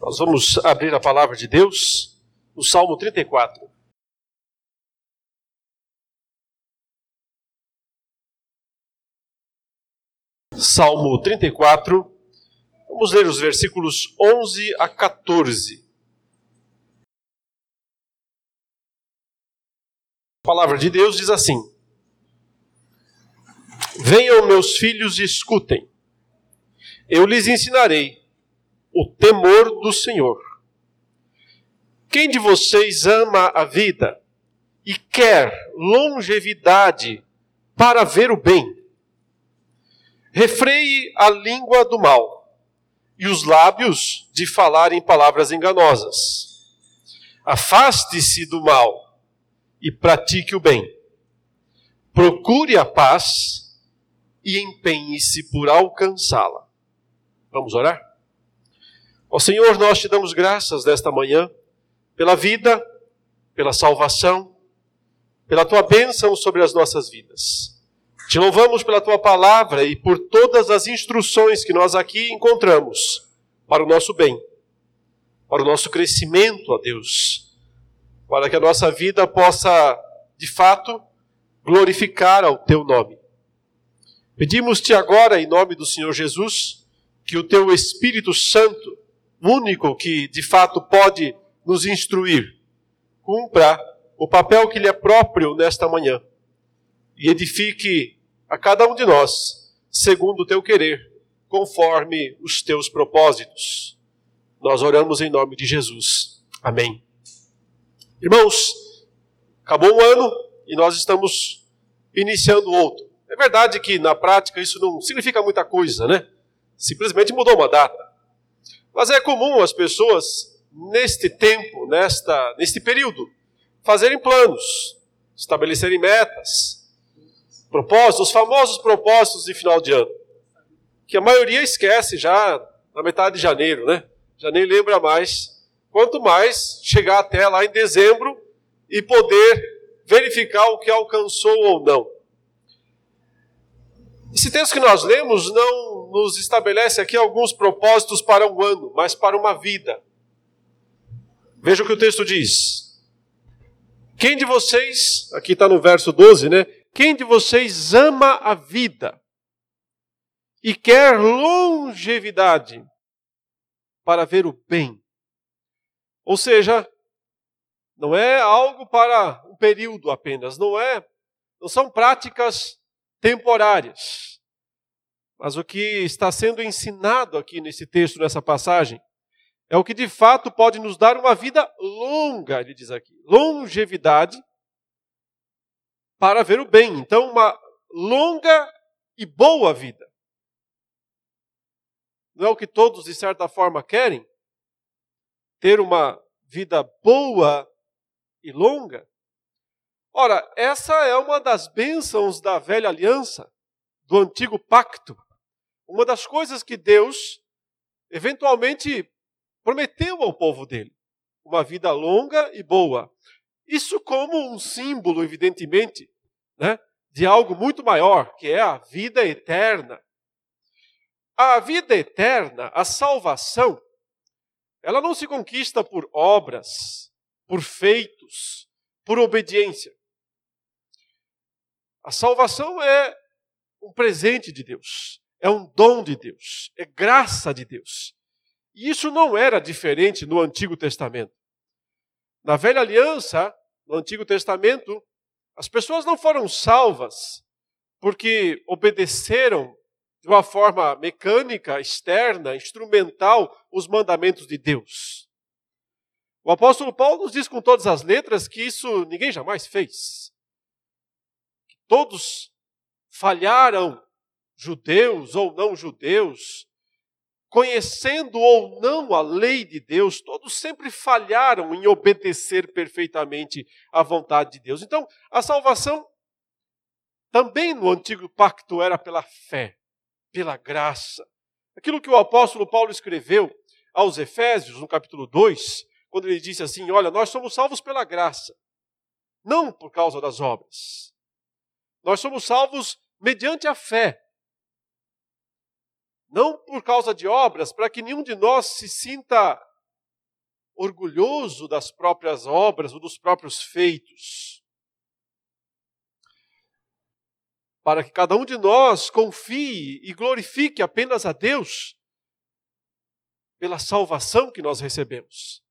Nós vamos abrir a palavra de Deus no Salmo 34. Salmo 34, vamos ler os versículos 11 a 14. A palavra de Deus diz assim: Venham, meus filhos, e escutem. Eu lhes ensinarei o temor do Senhor. Quem de vocês ama a vida e quer longevidade para ver o bem? Refreie a língua do mal e os lábios de falarem palavras enganosas. Afaste-se do mal e pratique o bem. Procure a paz e empenhe-se por alcançá-la. Vamos orar? Ó Senhor, nós te damos graças nesta manhã pela vida, pela salvação, pela tua bênção sobre as nossas vidas. Te louvamos pela tua palavra e por todas as instruções que nós aqui encontramos para o nosso bem, para o nosso crescimento, ó Deus, para que a nossa vida possa, de fato, glorificar ao teu nome. Pedimos-te agora, em nome do Senhor Jesus, que o teu Espírito Santo, único que de fato pode nos instruir, cumpra o papel que lhe é próprio nesta manhã e edifique a cada um de nós, segundo o teu querer, conforme os teus propósitos. Nós oramos em nome de Jesus. Amém. Irmãos, acabou um ano e nós estamos iniciando outro. É verdade que na prática isso não significa muita coisa, né? Simplesmente mudou uma data. Mas é comum as pessoas, neste tempo, nesta, neste período, fazerem planos, estabelecerem metas, propósitos, os famosos propósitos de final de ano, que a maioria esquece já na metade de janeiro, né? Já nem lembra mais. Quanto mais chegar até lá em dezembro e poder verificar o que alcançou ou não. Esse texto que nós lemos não nos estabelece aqui alguns propósitos para um ano, mas para uma vida. Veja o que o texto diz. Quem de vocês, aqui está no verso 12, né? Quem de vocês ama a vida e quer longevidade para ver o bem? Ou seja, não é algo para um período apenas, não é, não são práticas temporárias. Mas o que está sendo ensinado aqui nesse texto, nessa passagem, é o que de fato pode nos dar uma vida longa, ele diz aqui. Longevidade para ver o bem. Então, uma longa e boa vida. Não é o que todos, de certa forma, querem? Ter uma vida boa e longa? Ora, essa é uma das bênçãos da velha aliança, do antigo pacto. Uma das coisas que Deus eventualmente prometeu ao povo dele: uma vida longa e boa. Isso como um símbolo, evidentemente, né, de algo muito maior, que é a vida eterna. A vida eterna, a salvação, ela não se conquista por obras, por feitos, por obediência. A salvação é um presente de Deus, é um dom de Deus, é graça de Deus. E isso não era diferente no Antigo Testamento. Na Velha Aliança, no Antigo Testamento, as pessoas não foram salvas porque obedeceram de uma forma mecânica, externa, instrumental, os mandamentos de Deus. O apóstolo Paulo nos diz com todas as letras que isso ninguém jamais fez. Todos falharam, judeus ou não judeus, conhecendo ou não a lei de Deus, todos sempre falharam em obedecer perfeitamente à vontade de Deus. Então, a salvação também no antigo pacto era pela fé, pela graça. Aquilo que o apóstolo Paulo escreveu aos Efésios, no capítulo 2, quando ele disse assim: Olha, nós somos salvos pela graça, não por causa das obras. Nós somos salvos mediante a fé não por causa de obras, para que nenhum de nós se sinta orgulhoso das próprias obras ou dos próprios feitos. Para que cada um de nós confie e glorifique apenas a Deus pela salvação que nós recebemos.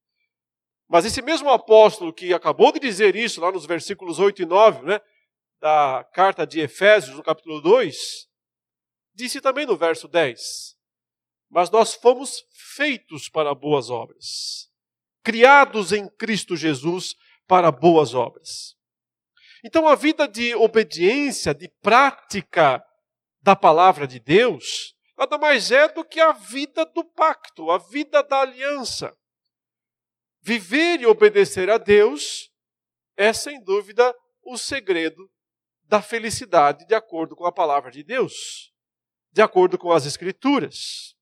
Mas esse mesmo apóstolo que acabou de dizer isso lá nos versículos 8 e 9, né, da carta de Efésios, no capítulo 2, disse também no verso 10: Mas nós fomos feitos para boas obras, criados em Cristo Jesus para boas obras. Então, a vida de obediência, de prática da palavra de Deus, nada mais é do que a vida do pacto, a vida da aliança. Viver e obedecer a Deus é, sem dúvida, o segredo da felicidade de acordo com a palavra de Deus, de acordo com as Escrituras.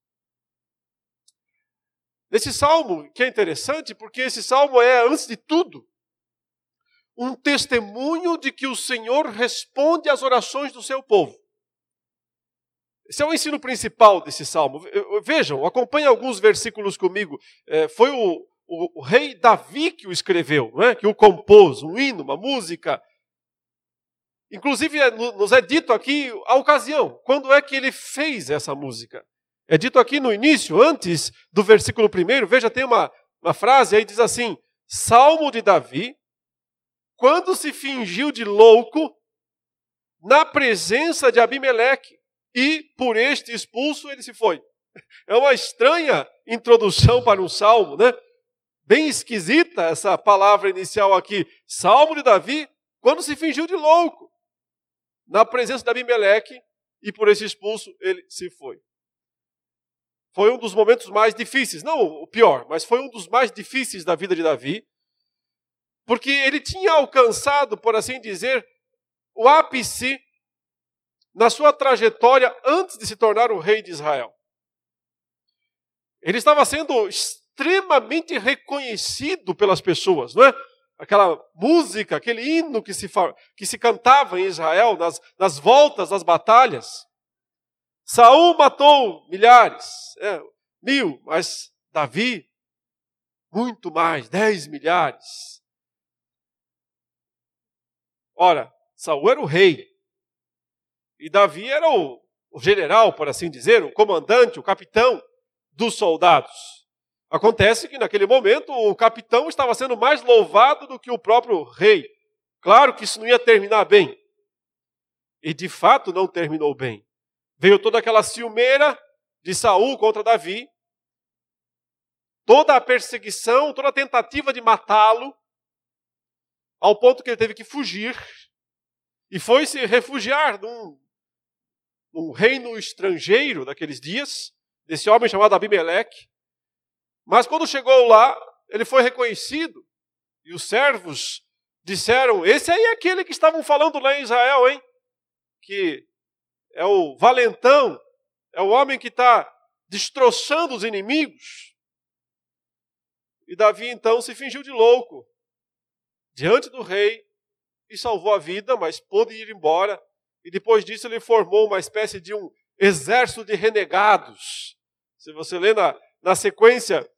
Nesse salmo, que é interessante, porque esse salmo é, antes de tudo, um testemunho de que o Senhor responde às orações do seu povo. Esse é o ensino principal desse salmo. Vejam, acompanhem alguns versículos comigo. É, foi o, o, o, rei Davi que o escreveu, é? que o compôs, um hino, uma música. Inclusive, é, nos é dito aqui a ocasião, quando é que ele fez essa música. É dito aqui no início, antes do versículo primeiro, veja, tem uma, uma frase aí, diz assim: Salmo de Davi, quando se fingiu de louco na presença de Abimeleque e por este expulso ele se foi. É uma estranha introdução para um salmo, né? Bem esquisita essa palavra inicial aqui. Salmo de Davi, quando se fingiu de louco, na presença de Abimeleque, e por esse expulso ele se foi. Foi um dos momentos mais difíceis, não o pior, mas foi um dos mais difíceis da vida de Davi, porque ele tinha alcançado, por assim dizer, o ápice na sua trajetória antes de se tornar o rei de Israel. Ele estava sendo extremamente reconhecido pelas pessoas, não é? Aquela música, aquele hino que se, que se cantava em Israel nas, nas voltas das batalhas. Saul matou milhares, é, mil, mas Davi, muito mais, dez milhares. Ora, Saul era o rei, e Davi era o, o general, por assim dizer, o comandante, o capitão dos soldados. Acontece que naquele momento o capitão estava sendo mais louvado do que o próprio rei. Claro que isso não ia terminar bem. E de fato não terminou bem. Veio toda aquela ciumeira de Saul contra Davi, toda a perseguição, toda a tentativa de matá-lo, ao ponto que ele teve que fugir e foi se refugiar num um reino estrangeiro daqueles dias, desse homem chamado Abimeleque. Mas quando chegou lá, ele foi reconhecido, e os servos disseram: Esse aí é aquele que estavam falando lá em Israel, hein? Que é o valentão, é o homem que está destroçando os inimigos. E Davi então se fingiu de louco diante do rei e salvou a vida, mas pôde ir embora e depois disso ele formou uma espécie de um exército de renegados. Se você lê na, na sequência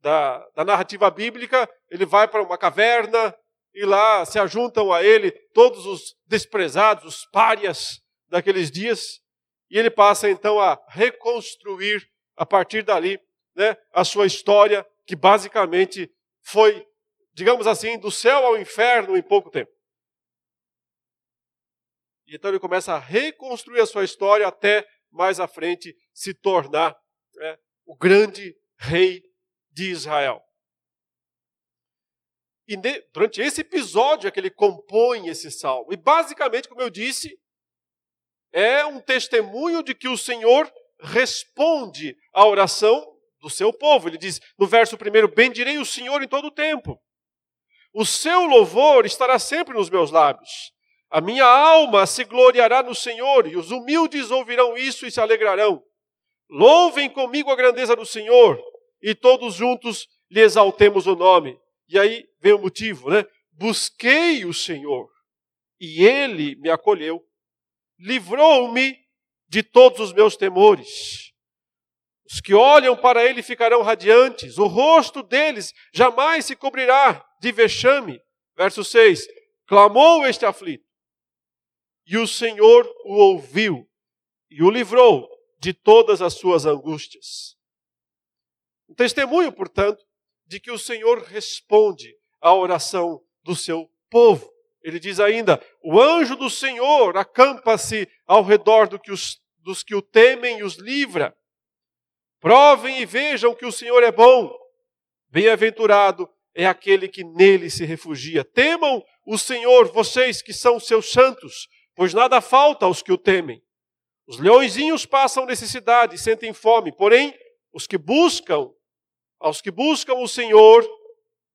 da, da narrativa bíblica, ele vai para uma caverna e lá se ajuntam a ele todos os desprezados, os párias daqueles dias, e ele passa então a reconstruir a partir dali né, a sua história, que basicamente foi, digamos assim, do céu ao inferno em pouco tempo. E então ele começa a reconstruir a sua história até mais à frente se tornar né, o grande rei de Israel. E durante esse episódio é que ele compõe esse salmo. E basicamente, como eu disse, é um testemunho de que o Senhor responde à oração do seu povo. Ele diz no verso primeiro: Bendirei o Senhor em todo o tempo. O seu louvor estará sempre nos meus lábios. A minha alma se gloriará no Senhor, e os humildes ouvirão isso e se alegrarão. Louvem comigo a grandeza do Senhor, e todos juntos lhe exaltemos o nome. E aí vem o motivo, né? Busquei o Senhor, e ele me acolheu, livrou-me de todos os meus temores. Os que olham para ele ficarão radiantes, o rosto deles jamais se cobrirá de vexame. Verso 6: Clamou este aflito, e o Senhor o ouviu e o livrou de todas as suas angústias. Um testemunho, portanto, de que o Senhor responde à oração do seu povo. Ele diz ainda: O anjo do Senhor acampa-se ao redor do que os, dos que o temem e os livra. Provem e vejam que o Senhor é bom. Bem-aventurado é aquele que nele se refugia. Temam o Senhor, vocês que são seus santos, pois nada falta aos que o temem. Os leõezinhos passam necessidade e sentem fome, porém, os que buscam, aos que buscam o Senhor,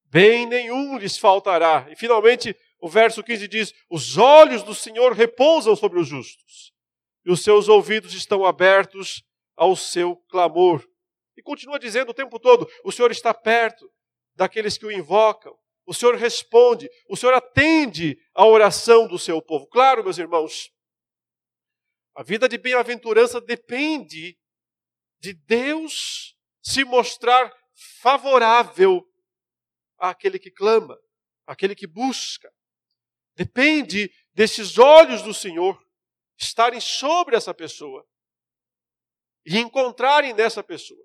bem nenhum lhes faltará. E finalmente, o verso 15 diz: Os olhos do Senhor repousam sobre os justos, e os seus ouvidos estão abertos ao seu clamor. E continua dizendo o tempo todo: o Senhor está perto daqueles que o invocam. O Senhor responde, o Senhor atende à oração do seu povo. Claro, meus irmãos, a vida de bem-aventurança depende de Deus se mostrar favorável àquele que clama, àquele que busca. Depende desses olhos do Senhor estarem sobre essa pessoa e encontrarem nessa pessoa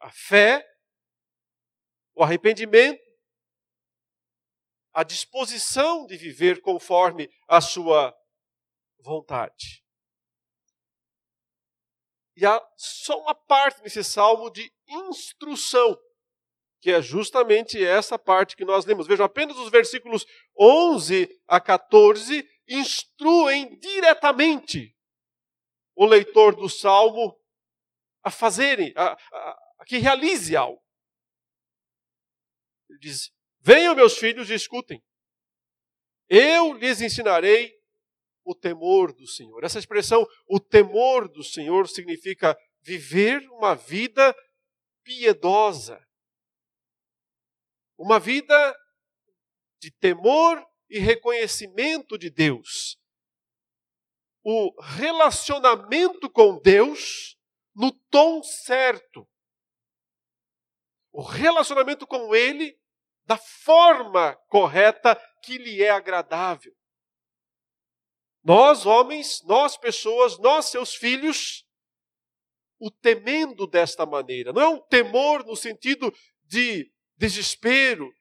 a fé, o arrependimento, a disposição de viver conforme a sua vontade. E há só uma parte nesse salmo de instrução, que é justamente essa parte que nós lemos. Vejam, apenas os versículos 11 a 14 instruem diretamente o leitor do salmo a fazerem, a, a, a que realize algo. Ele diz: Venham, meus filhos, e escutem. Eu lhes ensinarei o temor do Senhor. Essa expressão, o temor do Senhor, significa viver uma vida piedosa. Uma vida de temor e reconhecimento de Deus o relacionamento com Deus no tom certo. O relacionamento com Ele da forma correta que lhe é agradável. Nós, homens, nós, pessoas, nós, seus filhos, o temendo desta maneira. Não é um temor no sentido de desespero,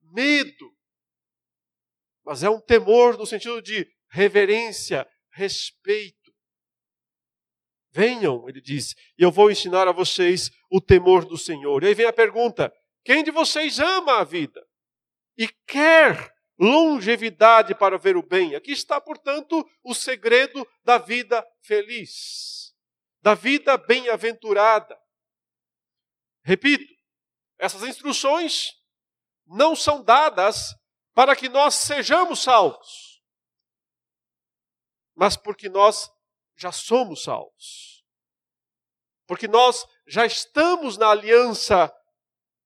medo, mas é um temor no sentido de reverência, respeito. Venham, ele diz, e eu vou ensinar a vocês o temor do Senhor. E aí vem a pergunta: quem de vocês ama a vida e quer longevidade para ver o bem? Aqui está, portanto, o segredo da vida feliz, da vida bem-aventurada. Repito, essas instruções não são dadas para que nós sejamos salvos mas porque nós já somos salvos. Porque nós já estamos na aliança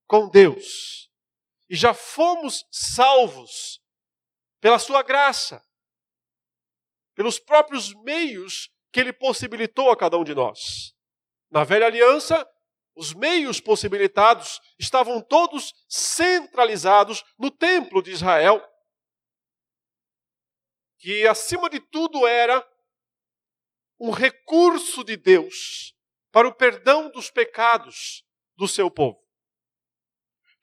com Deus e já fomos salvos pela Sua graça, pelos próprios meios que Ele possibilitou a cada um de nós. Na velha aliança, os meios possibilitados estavam todos centralizados no templo de Israel que acima de tudo era um recurso de Deus para o perdão dos pecados do seu povo.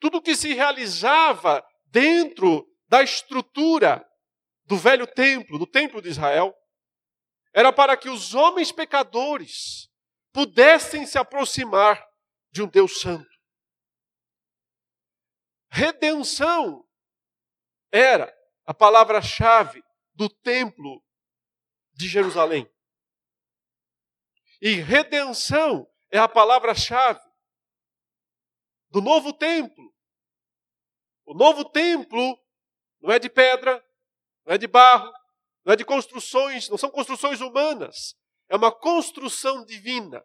Tudo que se realizava dentro da estrutura do velho templo, do templo de Israel, era para que os homens pecadores pudessem se aproximar de um Deus santo. Redenção era a palavra-chave do templo de Jerusalém. E redenção é a palavra-chave do novo templo. O novo templo não é de pedra, não é de barro, não é de construções, não são construções humanas, é uma construção divina.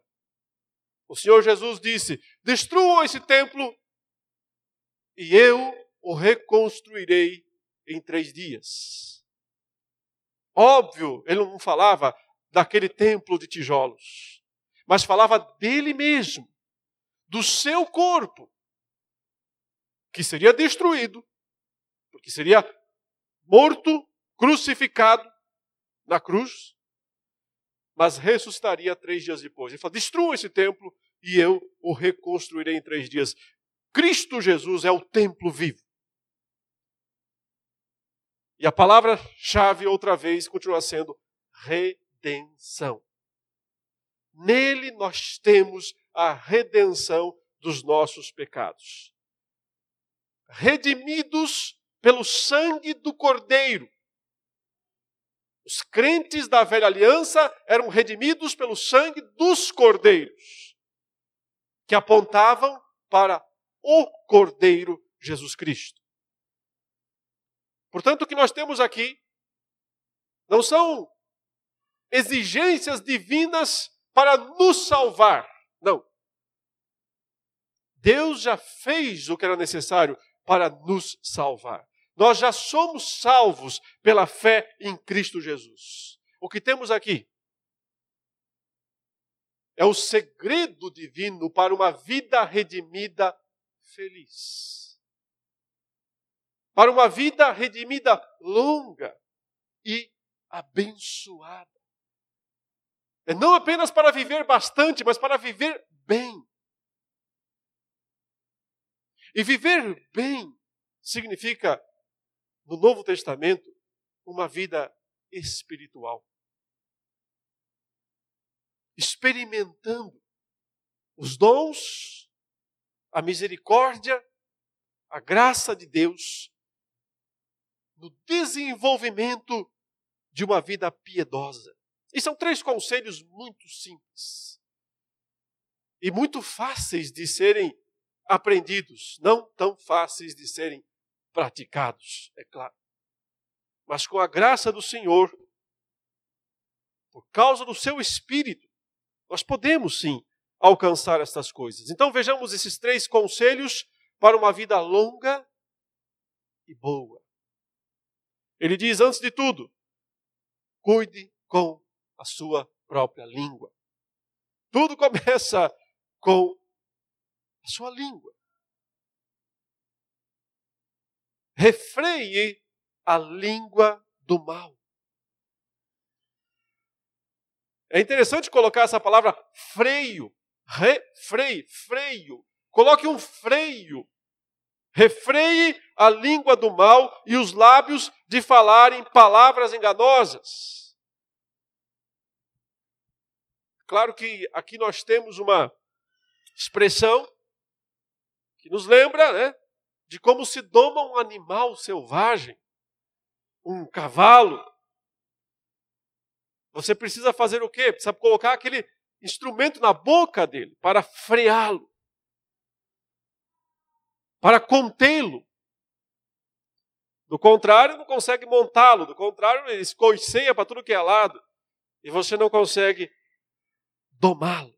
O Senhor Jesus disse: Destruam esse templo e eu o reconstruirei em três dias. Óbvio, ele não falava daquele templo de tijolos, mas falava dele mesmo, do seu corpo, que seria destruído, porque seria morto, crucificado na cruz, mas ressuscitaria três dias depois. Ele fala: destrua esse templo e eu o reconstruirei em três dias. Cristo Jesus é o templo vivo. E a palavra-chave, outra vez, continua sendo redenção. Nele nós temos a redenção dos nossos pecados. Redimidos pelo sangue do Cordeiro. Os crentes da velha aliança eram redimidos pelo sangue dos cordeiros, que apontavam para o Cordeiro Jesus Cristo. Portanto, o que nós temos aqui não são exigências divinas para nos salvar. Não. Deus já fez o que era necessário para nos salvar. Nós já somos salvos pela fé em Cristo Jesus. O que temos aqui é o segredo divino para uma vida redimida feliz. Para uma vida redimida longa e abençoada. É não apenas para viver bastante, mas para viver bem. E viver bem significa no Novo Testamento, uma vida espiritual. Experimentando os dons, a misericórdia, a graça de Deus no desenvolvimento de uma vida piedosa. E são três conselhos muito simples e muito fáceis de serem aprendidos, não tão fáceis de serem praticados, é claro. Mas com a graça do Senhor, por causa do seu Espírito, nós podemos sim alcançar estas coisas. Então vejamos esses três conselhos para uma vida longa e boa. Ele diz, antes de tudo, cuide com a sua própria língua. Tudo começa com a sua língua. Refreie a língua do mal. É interessante colocar essa palavra freio, refreio, freio. Coloque um freio. Refreie a língua do mal e os lábios de falarem palavras enganosas. Claro que aqui nós temos uma expressão que nos lembra, né? De como se doma um animal selvagem, um cavalo. Você precisa fazer o quê? Precisa colocar aquele instrumento na boca dele para freá-lo, para contê-lo. Do contrário, não consegue montá-lo. Do contrário, ele escoiceia para tudo que é lado. E você não consegue domá-lo.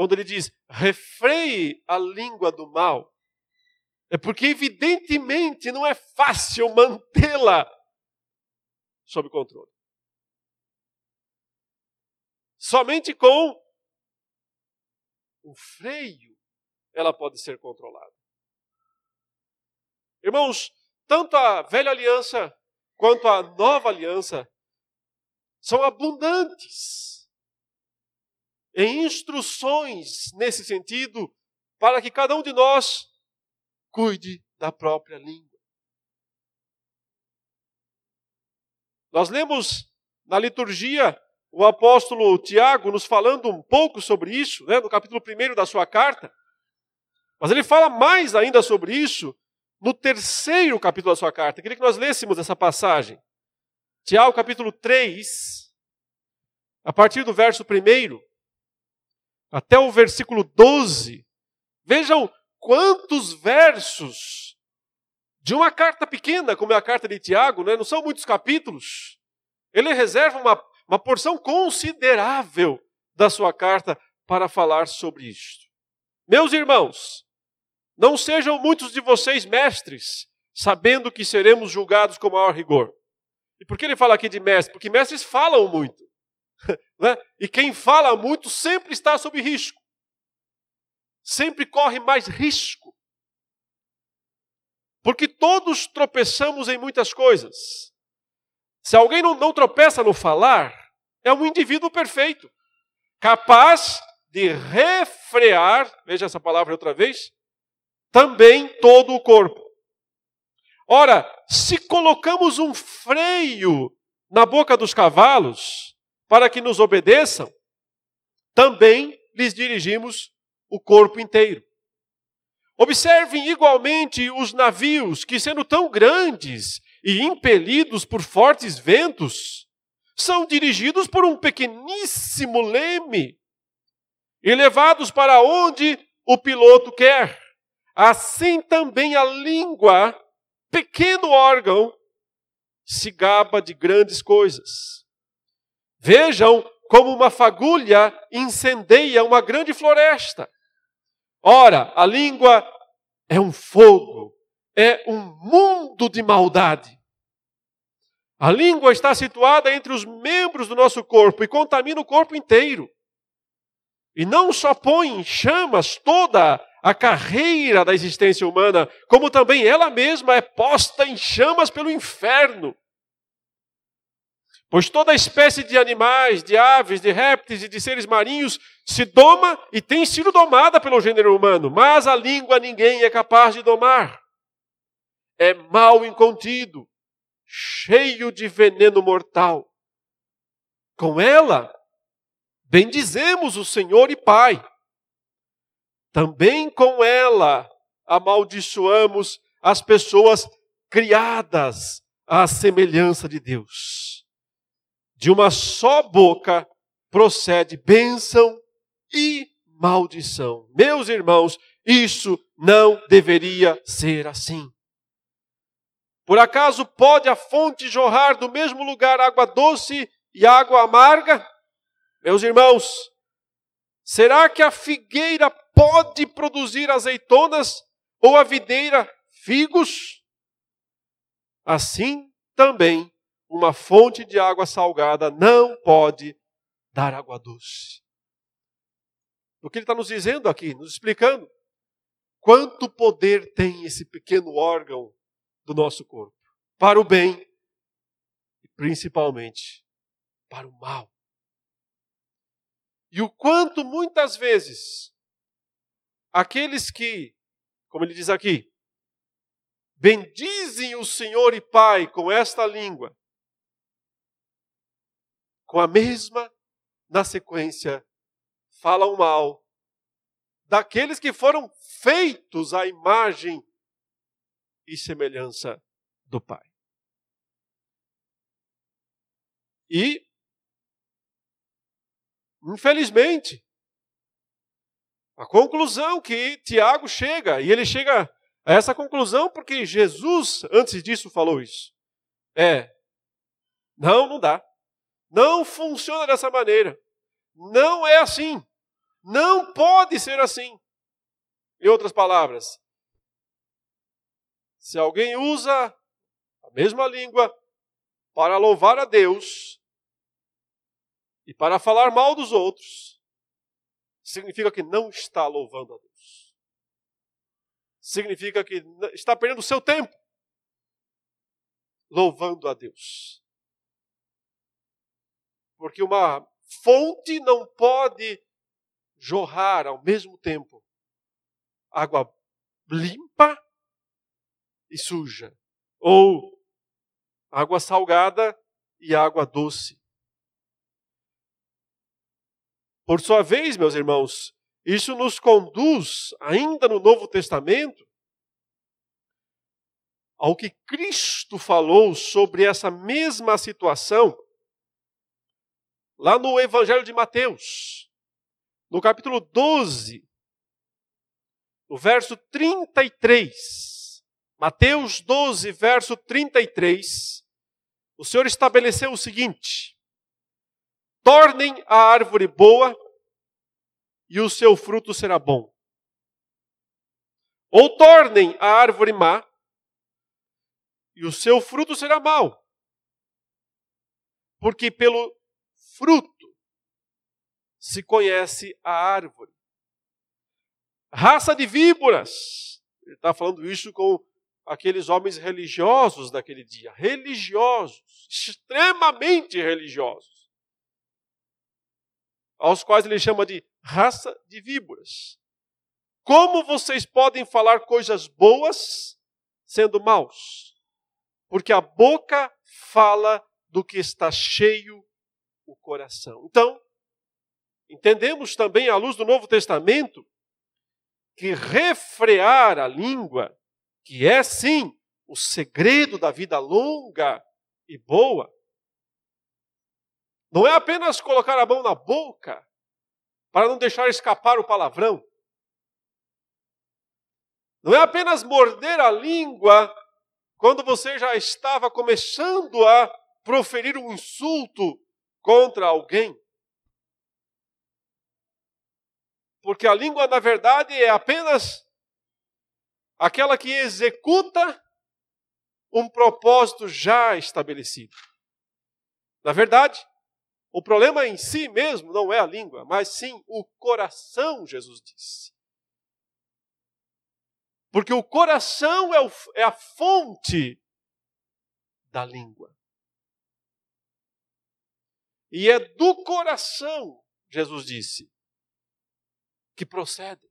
Quando ele diz refreie a língua do mal, é porque evidentemente não é fácil mantê-la sob controle. Somente com o freio ela pode ser controlada. Irmãos, tanto a velha aliança quanto a nova aliança são abundantes em instruções nesse sentido, para que cada um de nós cuide da própria língua. Nós lemos na liturgia o apóstolo Tiago nos falando um pouco sobre isso, né, no capítulo 1 da sua carta. Mas ele fala mais ainda sobre isso no terceiro capítulo da sua carta. Eu queria que nós lêssemos essa passagem. Tiago, capítulo 3, a partir do verso 1 até o versículo 12. Vejam quantos versos de uma carta pequena, como é a carta de Tiago, né? não são muitos capítulos. Ele reserva uma, uma porção considerável da sua carta para falar sobre isto. Meus irmãos, não sejam muitos de vocês mestres, sabendo que seremos julgados com maior rigor. E por que ele fala aqui de mestres? Porque mestres falam muito. Né? E quem fala muito sempre está sob risco. Sempre corre mais risco. Porque todos tropeçamos em muitas coisas. Se alguém não, não tropeça no falar, é um indivíduo perfeito, capaz de refrear, veja essa palavra outra vez, também todo o corpo. Ora, se colocamos um freio na boca dos cavalos para que nos obedeçam, também lhes dirigimos o corpo inteiro. Observem igualmente os navios que, sendo tão grandes e impelidos por fortes ventos, são dirigidos por um pequeníssimo leme e levados para onde o piloto quer. Assim também a língua pequeno órgão se gaba de grandes coisas. Vejam como uma fagulha incendeia uma grande floresta. Ora, a língua é um fogo, é um mundo de maldade. A língua está situada entre os membros do nosso corpo e contamina o corpo inteiro. E não só põe em chamas toda a carreira da existência humana, como também ela mesma é posta em chamas pelo inferno. Pois toda espécie de animais, de aves, de répteis e de seres marinhos se doma e tem sido domada pelo gênero humano, mas a língua ninguém é capaz de domar. É mal incontido, cheio de veneno mortal. Com ela, bendizemos o Senhor e Pai também com ela amaldiçoamos as pessoas criadas à semelhança de Deus. De uma só boca procede bênção e maldição. Meus irmãos, isso não deveria ser assim. Por acaso pode a fonte jorrar do mesmo lugar água doce e água amarga? Meus irmãos, será que a figueira pode produzir azeitonas ou a videira figos? Assim também uma fonte de água salgada não pode dar água doce. O que ele está nos dizendo aqui, nos explicando quanto poder tem esse pequeno órgão do nosso corpo para o bem e principalmente para o mal. E o quanto muitas vezes Aqueles que, como ele diz aqui, bendizem o Senhor e Pai com esta língua, com a mesma, na sequência, falam mal daqueles que foram feitos à imagem e semelhança do Pai. E, infelizmente, a conclusão que Tiago chega, e ele chega a essa conclusão porque Jesus, antes disso, falou isso. É, não, não dá. Não funciona dessa maneira. Não é assim. Não pode ser assim. Em outras palavras, se alguém usa a mesma língua para louvar a Deus e para falar mal dos outros, significa que não está louvando a Deus. Significa que está perdendo o seu tempo louvando a Deus. Porque uma fonte não pode jorrar ao mesmo tempo água limpa e suja, ou água salgada e água doce. Por sua vez, meus irmãos, isso nos conduz, ainda no Novo Testamento, ao que Cristo falou sobre essa mesma situação, lá no Evangelho de Mateus, no capítulo 12, no verso 33. Mateus 12, verso 33. O Senhor estabeleceu o seguinte: Tornem a árvore boa e o seu fruto será bom. Ou tornem a árvore má e o seu fruto será mau. Porque pelo fruto se conhece a árvore. Raça de víboras. Ele está falando isso com aqueles homens religiosos daquele dia. Religiosos, extremamente religiosos. Aos quais ele chama de raça de víboras. Como vocês podem falar coisas boas sendo maus? Porque a boca fala do que está cheio o coração. Então, entendemos também à luz do Novo Testamento que refrear a língua, que é sim o segredo da vida longa e boa, não é apenas colocar a mão na boca para não deixar escapar o palavrão. Não é apenas morder a língua quando você já estava começando a proferir um insulto contra alguém. Porque a língua, na verdade, é apenas aquela que executa um propósito já estabelecido. Na verdade, o problema em si mesmo não é a língua, mas sim o coração, Jesus disse. Porque o coração é, o, é a fonte da língua. E é do coração, Jesus disse, que procedem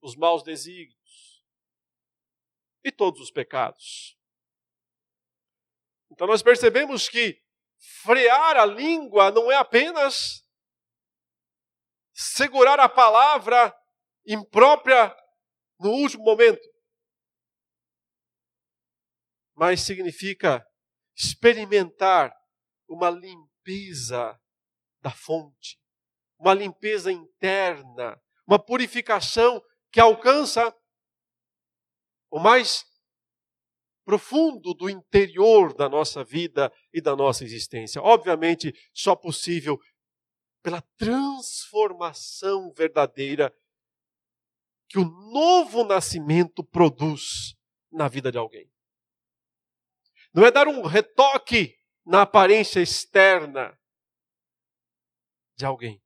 os maus desígnios e todos os pecados. Então nós percebemos que frear a língua não é apenas segurar a palavra imprópria no último momento, mas significa experimentar uma limpeza da fonte, uma limpeza interna, uma purificação que alcança o mais profundo do interior da nossa vida e da nossa existência. Obviamente, só possível pela transformação verdadeira que o novo nascimento produz na vida de alguém. Não é dar um retoque na aparência externa de alguém.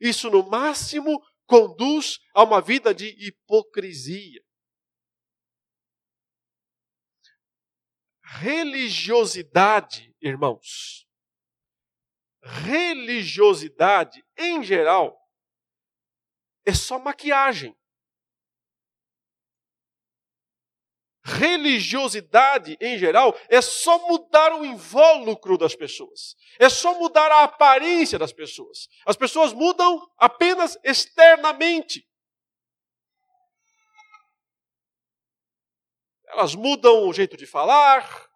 Isso, no máximo, conduz a uma vida de hipocrisia. Religiosidade, irmãos, religiosidade, em geral, é só maquiagem. Religiosidade em geral é só mudar o invólucro das pessoas, é só mudar a aparência das pessoas. As pessoas mudam apenas externamente. Elas mudam o jeito de falar,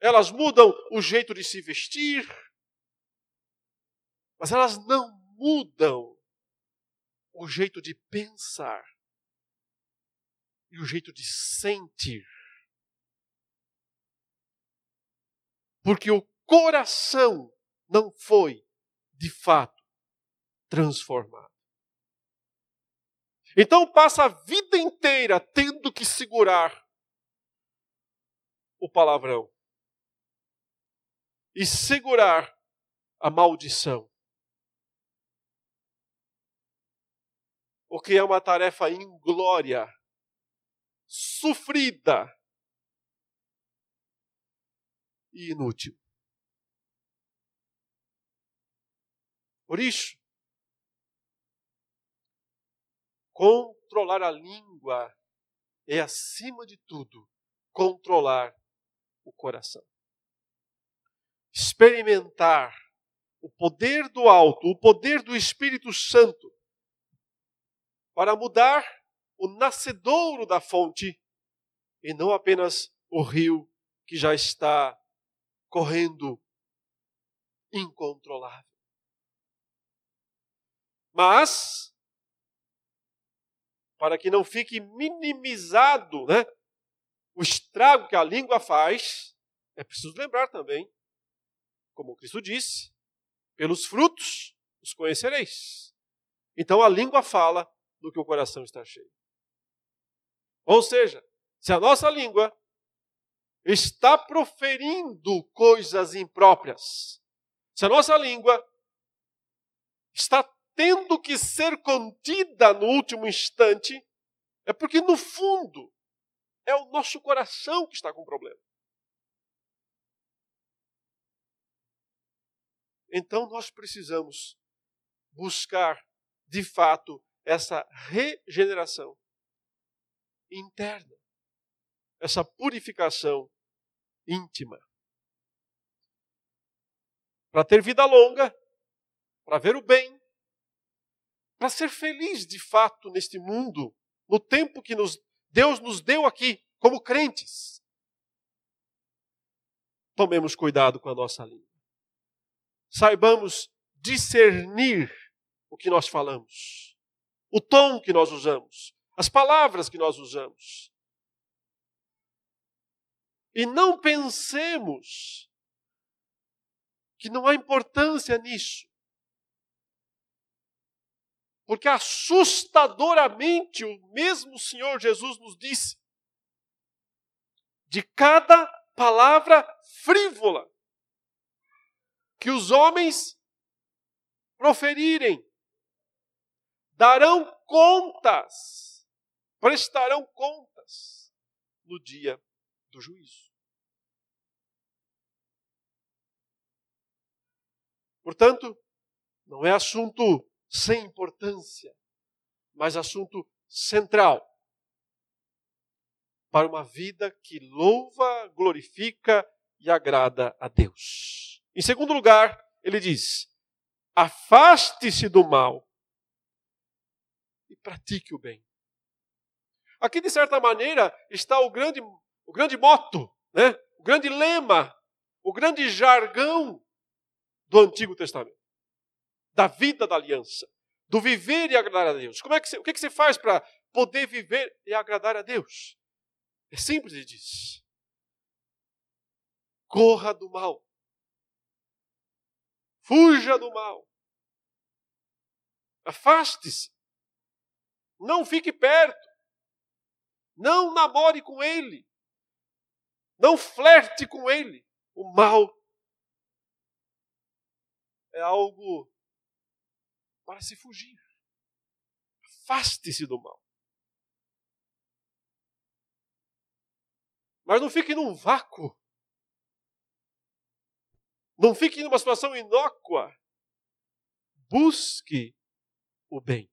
elas mudam o jeito de se vestir, mas elas não mudam o jeito de pensar e o jeito de sentir. Porque o coração não foi, de fato, transformado. Então passa a vida inteira tendo que segurar o palavrão e segurar a maldição. O que é uma tarefa inglória sofrida e inútil. Por isso, controlar a língua é, acima de tudo, controlar o coração. Experimentar o poder do alto, o poder do Espírito Santo, para mudar o nascedouro da fonte e não apenas o rio que já está correndo incontrolável. Mas, para que não fique minimizado né, o estrago que a língua faz, é preciso lembrar também, como Cristo disse, pelos frutos os conhecereis. Então a língua fala do que o coração está cheio. Ou seja, se a nossa língua está proferindo coisas impróprias, se a nossa língua está tendo que ser contida no último instante, é porque, no fundo, é o nosso coração que está com problema. Então, nós precisamos buscar, de fato, essa regeneração interna, essa purificação íntima. Para ter vida longa, para ver o bem, para ser feliz de fato neste mundo, no tempo que nos, Deus nos deu aqui, como crentes. Tomemos cuidado com a nossa língua. Saibamos discernir o que nós falamos, o tom que nós usamos, as palavras que nós usamos. E não pensemos que não há importância nisso. Porque assustadoramente o mesmo Senhor Jesus nos disse: de cada palavra frívola que os homens proferirem, darão contas, prestarão contas no dia do juízo. Portanto, não é assunto sem importância, mas assunto central para uma vida que louva, glorifica e agrada a Deus. Em segundo lugar, ele diz: afaste-se do mal e pratique o bem. Aqui, de certa maneira, está o grande, o grande moto, né? o grande lema, o grande jargão do Antigo Testamento, da vida da aliança, do viver e agradar a Deus. Como é que você, o que, que você faz para poder viver e agradar a Deus? É simples, ele diz. Corra do mal. Fuja do mal. Afaste-se. Não fique perto. Não namore com ele. Não flerte com ele. O mal é algo para se fugir. Afaste-se do mal. Mas não fique num vácuo. Não fique numa situação inócua. Busque o bem.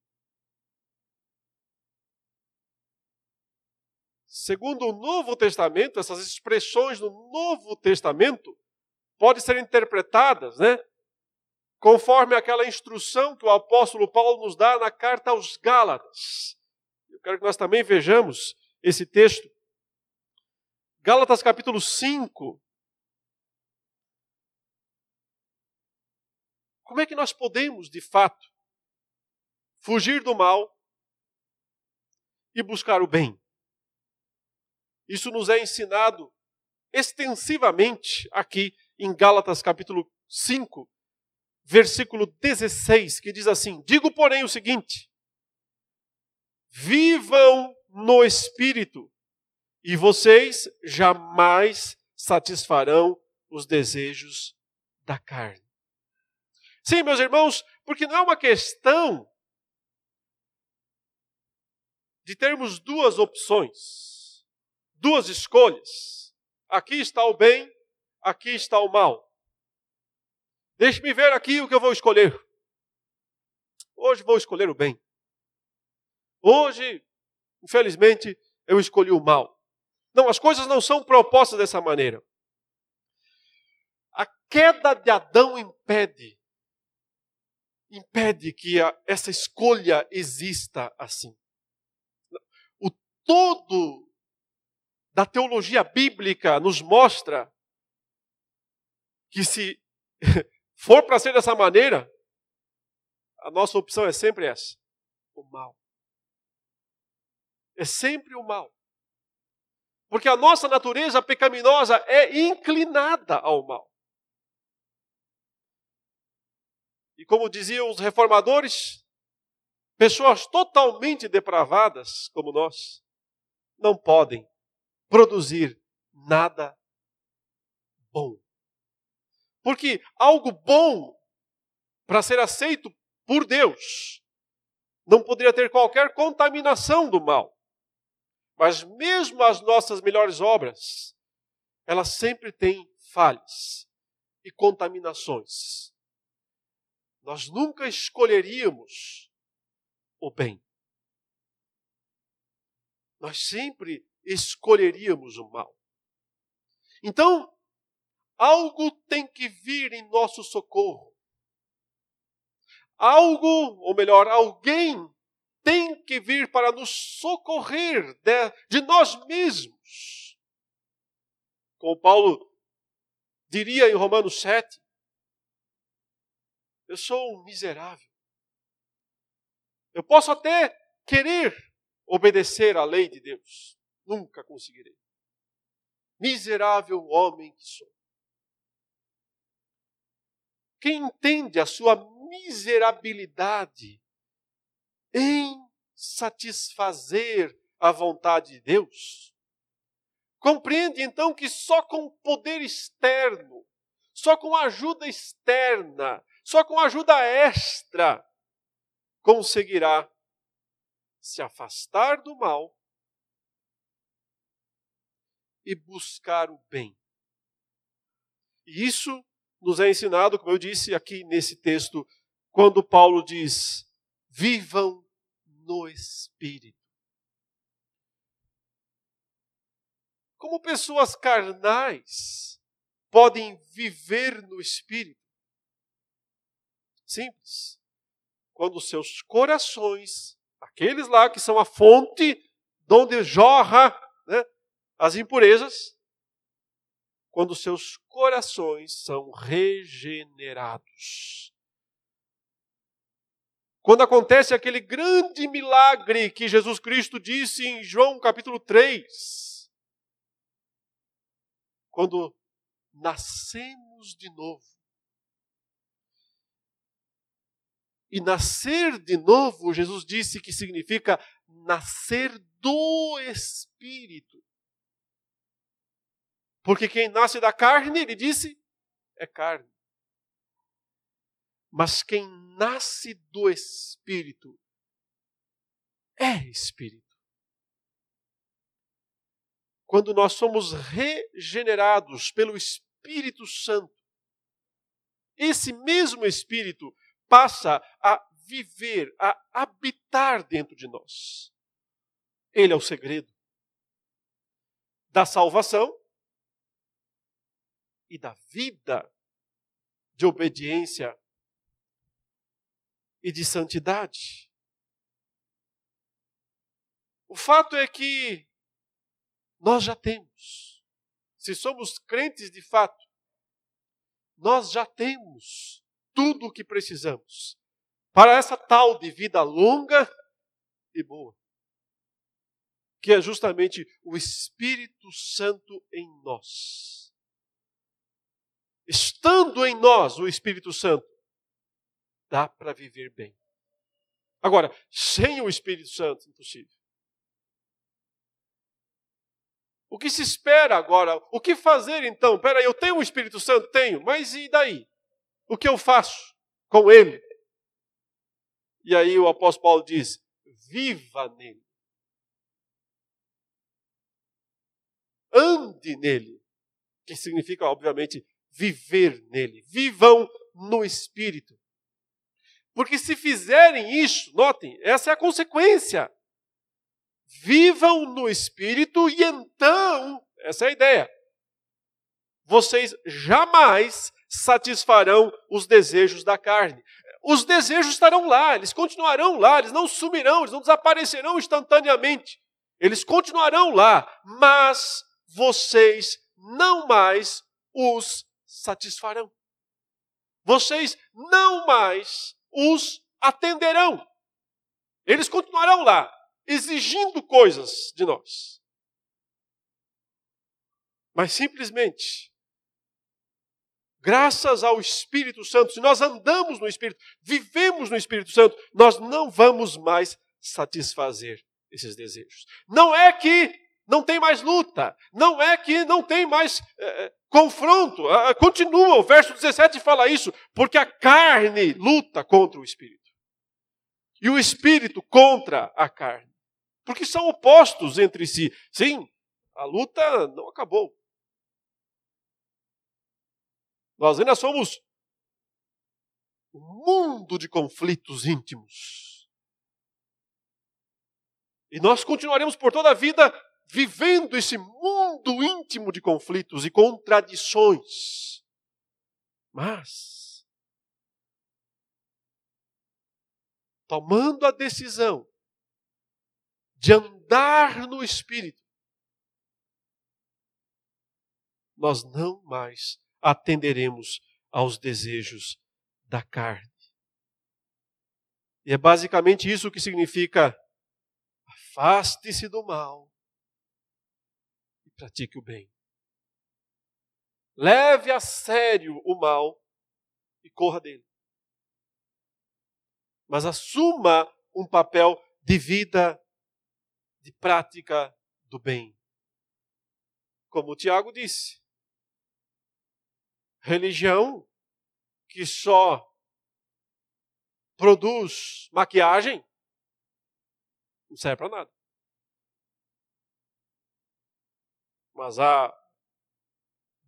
Segundo o Novo Testamento, essas expressões do Novo Testamento podem ser interpretadas, né? Conforme aquela instrução que o apóstolo Paulo nos dá na carta aos Gálatas. Eu quero que nós também vejamos esse texto. Gálatas capítulo 5, Como é que nós podemos, de fato, fugir do mal e buscar o bem? Isso nos é ensinado extensivamente aqui em Gálatas capítulo 5, versículo 16, que diz assim: Digo, porém, o seguinte: vivam no espírito, e vocês jamais satisfarão os desejos da carne. Sim, meus irmãos, porque não é uma questão de termos duas opções, duas escolhas. Aqui está o bem, aqui está o mal. Deixe-me ver aqui o que eu vou escolher. Hoje vou escolher o bem. Hoje, infelizmente, eu escolhi o mal. Não, as coisas não são propostas dessa maneira. A queda de Adão impede impede que a, essa escolha exista assim. O todo da teologia bíblica nos mostra que se for para ser dessa maneira, a nossa opção é sempre essa: o mal. É sempre o mal. Porque a nossa natureza pecaminosa é inclinada ao mal. E como diziam os reformadores, pessoas totalmente depravadas como nós não podem produzir nada bom. Porque algo bom, para ser aceito por Deus. Não poderia ter qualquer contaminação do mal. Mas mesmo as nossas melhores obras, elas sempre têm falhas e contaminações. Nós nunca escolheríamos o bem. Nós sempre escolheríamos o mal. Então, algo tem que vir em nosso socorro. Algo, ou melhor, alguém tem que vir para nos socorrer de, de nós mesmos. Como Paulo diria em Romanos 7, eu sou um miserável. Eu posso até querer obedecer à lei de Deus, nunca conseguirei. Miserável homem que sou. Quem entende a sua miserabilidade em satisfazer a vontade de Deus, compreende então que só com poder externo, só com ajuda externa, só com ajuda extra, conseguirá se afastar do mal e buscar o bem. E isso nos é ensinado, como eu disse aqui nesse texto, quando Paulo diz: vivam no Espírito. Como pessoas carnais podem viver no Espírito? Simples. Quando seus corações, aqueles lá que são a fonte de onde jorra as impurezas, quando seus corações são regenerados. Quando acontece aquele grande milagre que Jesus Cristo disse em João capítulo 3, quando nascemos de novo, E nascer de novo, Jesus disse que significa nascer do Espírito. Porque quem nasce da carne, ele disse, é carne. Mas quem nasce do Espírito é Espírito. Quando nós somos regenerados pelo Espírito Santo, esse mesmo Espírito passa a viver, a habitar dentro de nós. Ele é o segredo da salvação e da vida de obediência e de santidade. O fato é que nós já temos, se somos crentes de fato, nós já temos tudo o que precisamos para essa tal de vida longa e boa, que é justamente o Espírito Santo em nós. Estando em nós o Espírito Santo, dá para viver bem. Agora, sem o Espírito Santo, impossível. O que se espera agora? O que fazer então? Peraí, eu tenho o Espírito Santo? Tenho, mas e daí? O que eu faço com ele? E aí o apóstolo Paulo diz: viva nele. Ande nele. Que significa, obviamente, viver nele. Vivam no Espírito. Porque se fizerem isso, notem, essa é a consequência. Vivam no Espírito e então, essa é a ideia, vocês jamais satisfarão os desejos da carne. Os desejos estarão lá, eles continuarão lá, eles não sumirão, eles não desaparecerão instantaneamente. Eles continuarão lá, mas vocês não mais os satisfarão. Vocês não mais os atenderão. Eles continuarão lá, exigindo coisas de nós. Mas simplesmente graças ao Espírito Santo, se nós andamos no Espírito, vivemos no Espírito Santo, nós não vamos mais satisfazer esses desejos. Não é que não tem mais luta, não é que não tem mais é, confronto. Ah, continua, o verso 17 fala isso, porque a carne luta contra o Espírito. e o espírito contra a carne. Porque são opostos entre si. Sim, a luta não acabou. Nós ainda somos um mundo de conflitos íntimos. E nós continuaremos por toda a vida vivendo esse mundo íntimo de conflitos e contradições. Mas, tomando a decisão de andar no Espírito, nós não mais atenderemos aos desejos da carne. E é basicamente isso que significa afaste-se do mal pratique o bem. Leve a sério o mal e corra dele. Mas assuma um papel de vida, de prática do bem. Como o Tiago disse, religião que só produz maquiagem não serve para nada. Mas a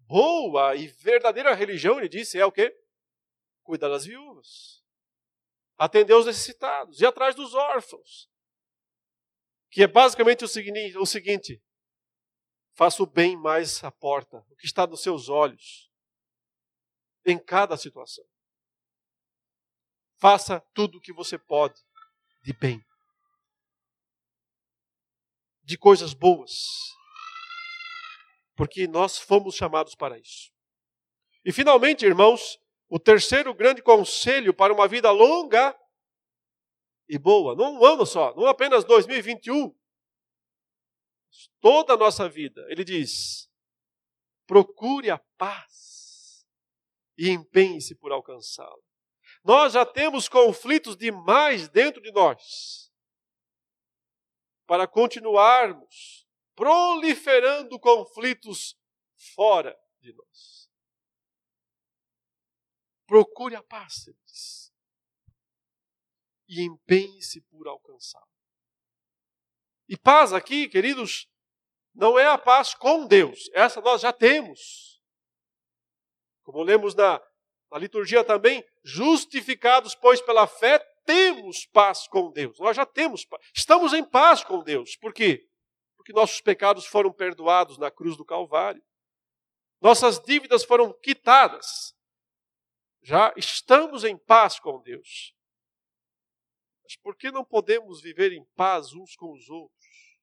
boa e verdadeira religião, ele disse, é o quê? Cuidar das viúvas, atender os necessitados, ir atrás dos órfãos. Que é basicamente o seguinte, o seguinte faça o bem mais à porta, o que está nos seus olhos em cada situação. Faça tudo o que você pode de bem, de coisas boas, porque nós fomos chamados para isso. E finalmente, irmãos, o terceiro grande conselho para uma vida longa e boa, não um ano só, não apenas 2021, toda a nossa vida. Ele diz: procure a paz e empenhe-se por alcançá-lo. Nós já temos conflitos demais dentro de nós para continuarmos proliferando conflitos fora de nós. Procure a paz, diz, e empenhe-se por alcançá-la. E paz aqui, queridos, não é a paz com Deus, essa nós já temos. Como lemos na, na liturgia também, justificados, pois, pela fé, temos paz com Deus. Nós já temos paz. Estamos em paz com Deus. Por quê? Porque nossos pecados foram perdoados na cruz do Calvário. Nossas dívidas foram quitadas. Já estamos em paz com Deus. Mas por que não podemos viver em paz uns com os outros?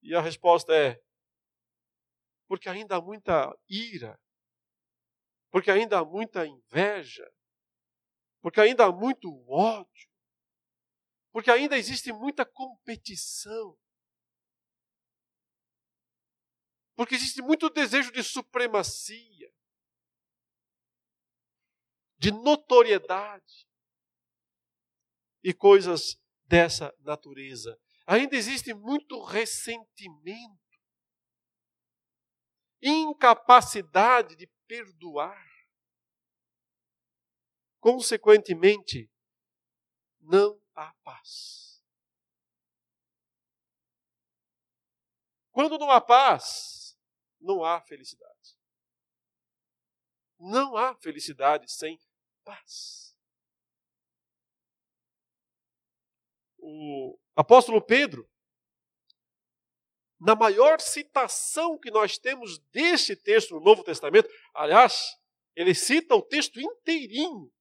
E a resposta é: porque ainda há muita ira, porque ainda há muita inveja, porque ainda há muito ódio, porque ainda existe muita competição, porque existe muito desejo de supremacia, de notoriedade e coisas dessa natureza. Ainda existe muito ressentimento incapacidade de perdoar. Consequentemente, não há paz. Quando não há paz, não há felicidade. Não há felicidade sem paz. O apóstolo Pedro, na maior citação que nós temos deste texto no Novo Testamento, aliás, ele cita o texto inteirinho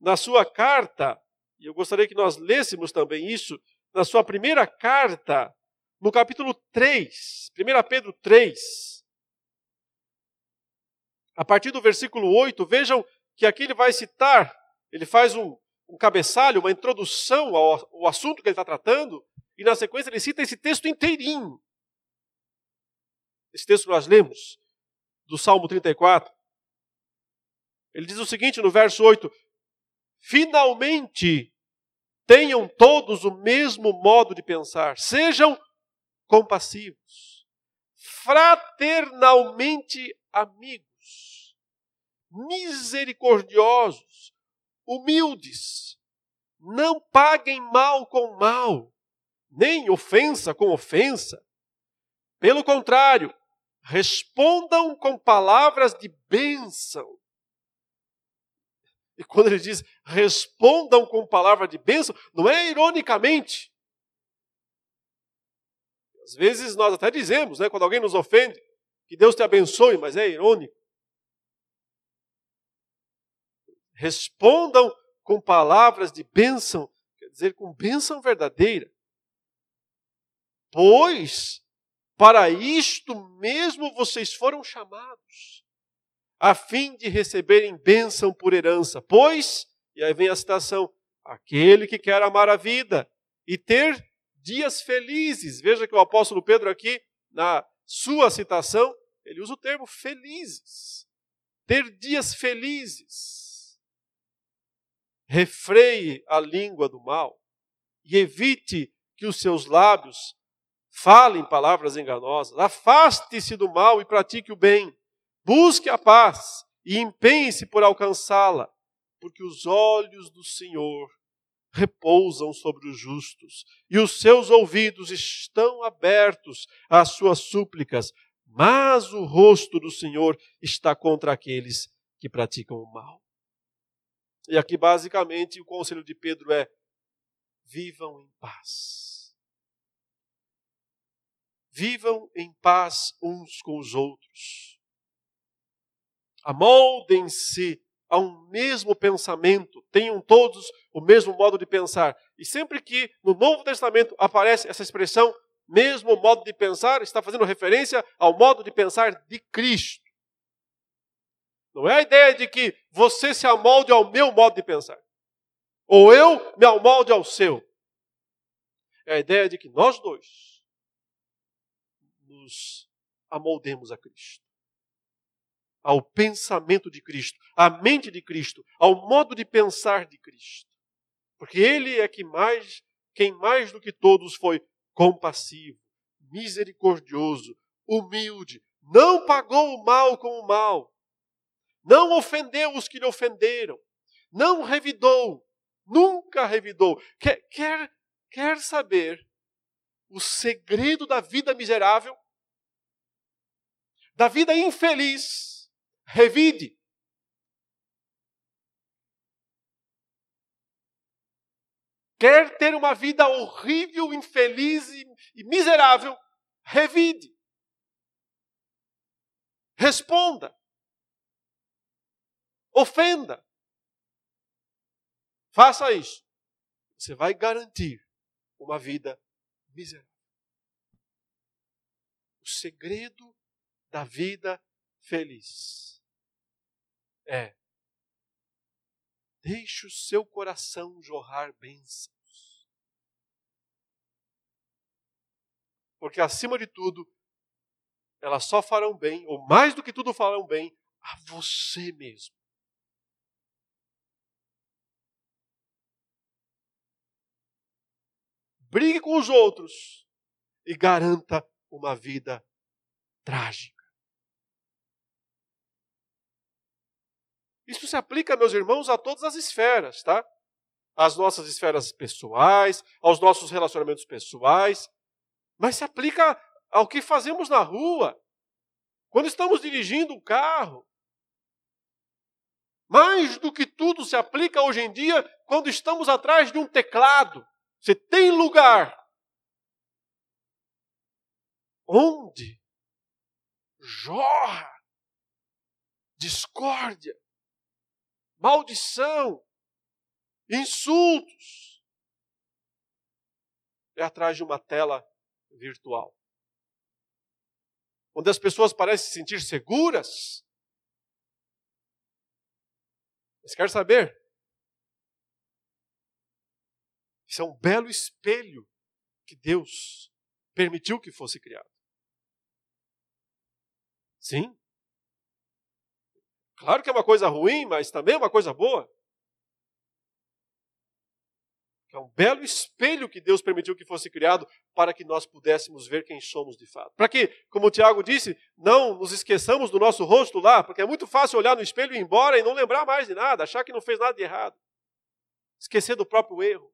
na sua carta, e eu gostaria que nós lêssemos também isso, na sua primeira carta, no capítulo 3, 1 Pedro 3, a partir do versículo 8, vejam que aqui ele vai citar, ele faz um, um cabeçalho, uma introdução ao, ao assunto que ele está tratando, e na sequência ele cita esse texto inteirinho. Esse texto que nós lemos, do Salmo 34. Ele diz o seguinte no verso 8: Finalmente tenham todos o mesmo modo de pensar, sejam compassivos, fraternalmente amigos, misericordiosos, humildes. Não paguem mal com mal, nem ofensa com ofensa. Pelo contrário, respondam com palavras de bênção. E quando ele diz respondam com palavra de bênção, não é ironicamente. Às vezes nós até dizemos, né, quando alguém nos ofende, que Deus te abençoe, mas é irônico. Respondam com palavras de bênção, quer dizer, com bênção verdadeira. Pois para isto mesmo vocês foram chamados, a fim de receberem bênção por herança. Pois, e aí vem a citação, aquele que quer amar a vida e ter dias felizes. Veja que o apóstolo Pedro aqui, na sua citação, ele usa o termo felizes. Ter dias felizes. Refreie a língua do mal e evite que os seus lábios falem palavras enganosas. Afaste-se do mal e pratique o bem. Busque a paz e empenhe-se por alcançá-la, porque os olhos do Senhor repousam sobre os justos e os seus ouvidos estão abertos às suas súplicas, mas o rosto do Senhor está contra aqueles que praticam o mal. E aqui, basicamente, o conselho de Pedro é: vivam em paz Vivam em paz uns com os outros. Amoldem-se a um mesmo pensamento, tenham todos o mesmo modo de pensar. E sempre que no Novo Testamento aparece essa expressão, mesmo modo de pensar, está fazendo referência ao modo de pensar de Cristo. Não é a ideia de que você se amolde ao meu modo de pensar, ou eu me amolde ao seu. É a ideia de que nós dois nos amoldemos a Cristo, ao pensamento de Cristo, à mente de Cristo, ao modo de pensar de Cristo. Porque Ele é que mais, quem mais do que todos foi compassivo, misericordioso, humilde, não pagou o mal com o mal, não ofendeu os que lhe ofenderam, não revidou, nunca revidou. Quer, quer, quer saber o segredo da vida miserável, da vida infeliz, revide. Quer ter uma vida horrível, infeliz e, miserável, revide. Responda. Ofenda. Faça isso. Você vai garantir uma vida miserável. O segredo da vida feliz é deixe o seu coração jorrar bênçãos. Porque acima de tudo, elas só farão bem, ou mais do que tudo farão bem, a você mesmo. brigue com os outros e garanta uma vida trágica. Isso se aplica, meus irmãos, a todas as esferas, tá? Às nossas esferas pessoais, aos nossos relacionamentos pessoais, mas se aplica ao que fazemos na rua, quando estamos dirigindo um carro. Mais do que tudo se aplica hoje em dia quando estamos atrás de um teclado. Você tem lugar onde jorra discórdia, maldição, insultos. É atrás de uma tela virtual. Onde as pessoas parecem se sentir seguras. Mas quer saber? Isso é um belo espelho que Deus permitiu que fosse criado. Sim. Claro que é uma coisa ruim, mas também é uma coisa boa. É um belo espelho que Deus permitiu que fosse criado para que nós pudéssemos ver quem somos de fato. Para que, como o Tiago disse, não nos esqueçamos do nosso rosto lá, porque é muito fácil olhar no espelho e ir embora e não lembrar mais de nada, achar que não fez nada de errado. esquecer do próprio erro.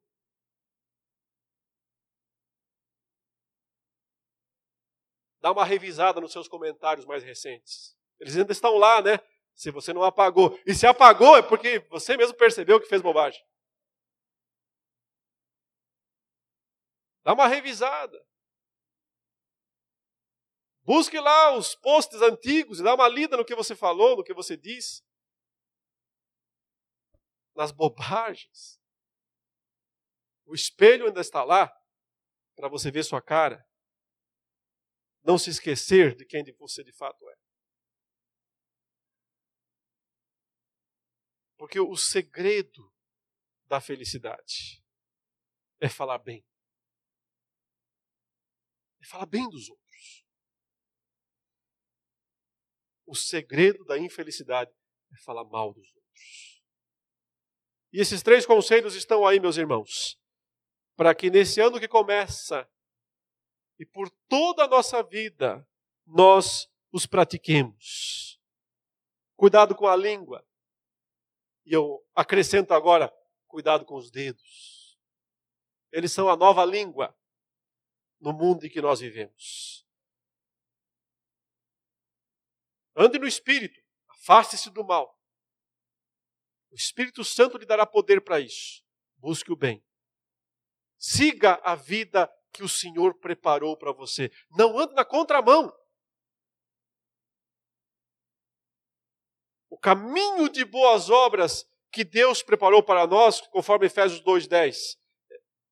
Dá uma revisada nos seus comentários mais recentes. Eles ainda estão lá, né? Se você não apagou. E se apagou é porque você mesmo percebeu que fez bobagem. Dá uma revisada. Busque lá os posts antigos e dá uma lida no que você falou, no que você disse. Nas bobagens. O espelho ainda está lá para você ver sua cara. Não se esquecer de quem você de fato é. Porque o segredo da felicidade é falar bem. É falar bem dos outros. O segredo da infelicidade é falar mal dos outros. E esses três conselhos estão aí, meus irmãos, para que nesse ano que começa e por toda a nossa vida nós os pratiquemos. Cuidado com a língua. E eu acrescento agora: cuidado com os dedos. Eles são a nova língua no mundo em que nós vivemos. Ande no espírito, afaste-se do mal. O Espírito Santo lhe dará poder para isso. Busque o bem. Siga a vida que o Senhor preparou para você. Não ande na contramão. O caminho de boas obras que Deus preparou para nós, conforme Efésios 2:10.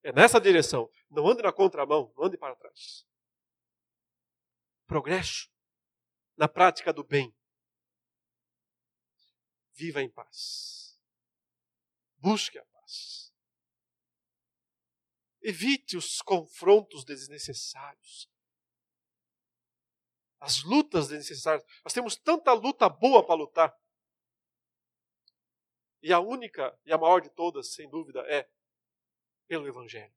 É nessa direção. Não ande na contramão, não ande para trás. Progresso na prática do bem. Viva em paz. Busque a paz. Evite os confrontos desnecessários. As lutas desnecessárias. Nós temos tanta luta boa para lutar. E a única e a maior de todas, sem dúvida, é pelo Evangelho.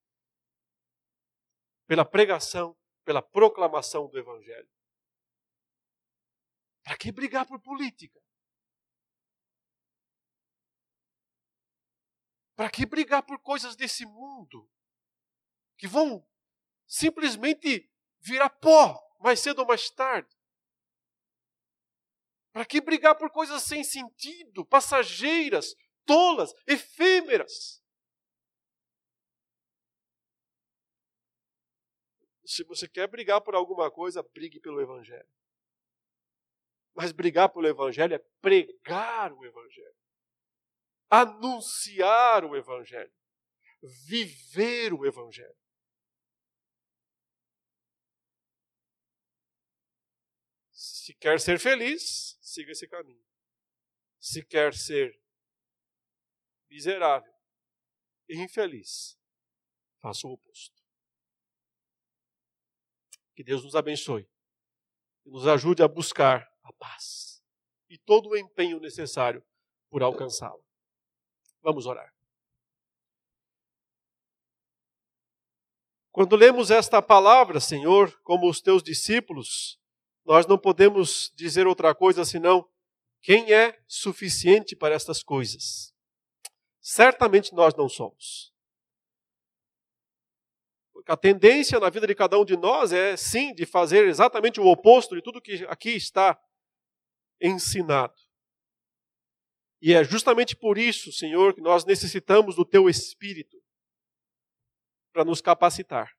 Pela pregação, pela proclamação do Evangelho. Para que brigar por política? Para que brigar por coisas desse mundo que vão simplesmente virar pó mais cedo ou mais tarde? Para que brigar por coisas sem sentido, passageiras, tolas, efêmeras? Se você quer brigar por alguma coisa, brigue pelo Evangelho. Mas brigar pelo Evangelho é pregar o Evangelho, anunciar o Evangelho, viver o Evangelho. Se quer ser feliz, siga esse caminho. Se quer ser miserável e infeliz, faça o oposto. Que Deus nos abençoe e nos ajude a buscar a paz e todo o empenho necessário por alcançá-la. Vamos orar. Quando lemos esta palavra, Senhor, como os teus discípulos, nós não podemos dizer outra coisa senão quem é suficiente para estas coisas. Certamente nós não somos. Porque a tendência na vida de cada um de nós é, sim, de fazer exatamente o oposto de tudo que aqui está ensinado. E é justamente por isso, Senhor, que nós necessitamos do Teu Espírito para nos capacitar.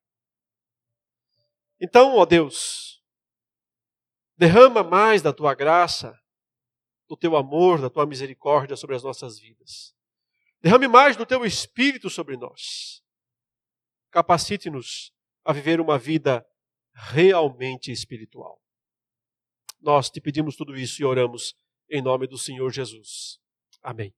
Então, ó Deus, Derrama mais da tua graça, do teu amor, da tua misericórdia sobre as nossas vidas. Derrame mais do teu espírito sobre nós. Capacite-nos a viver uma vida realmente espiritual. Nós te pedimos tudo isso e oramos em nome do Senhor Jesus. Amém.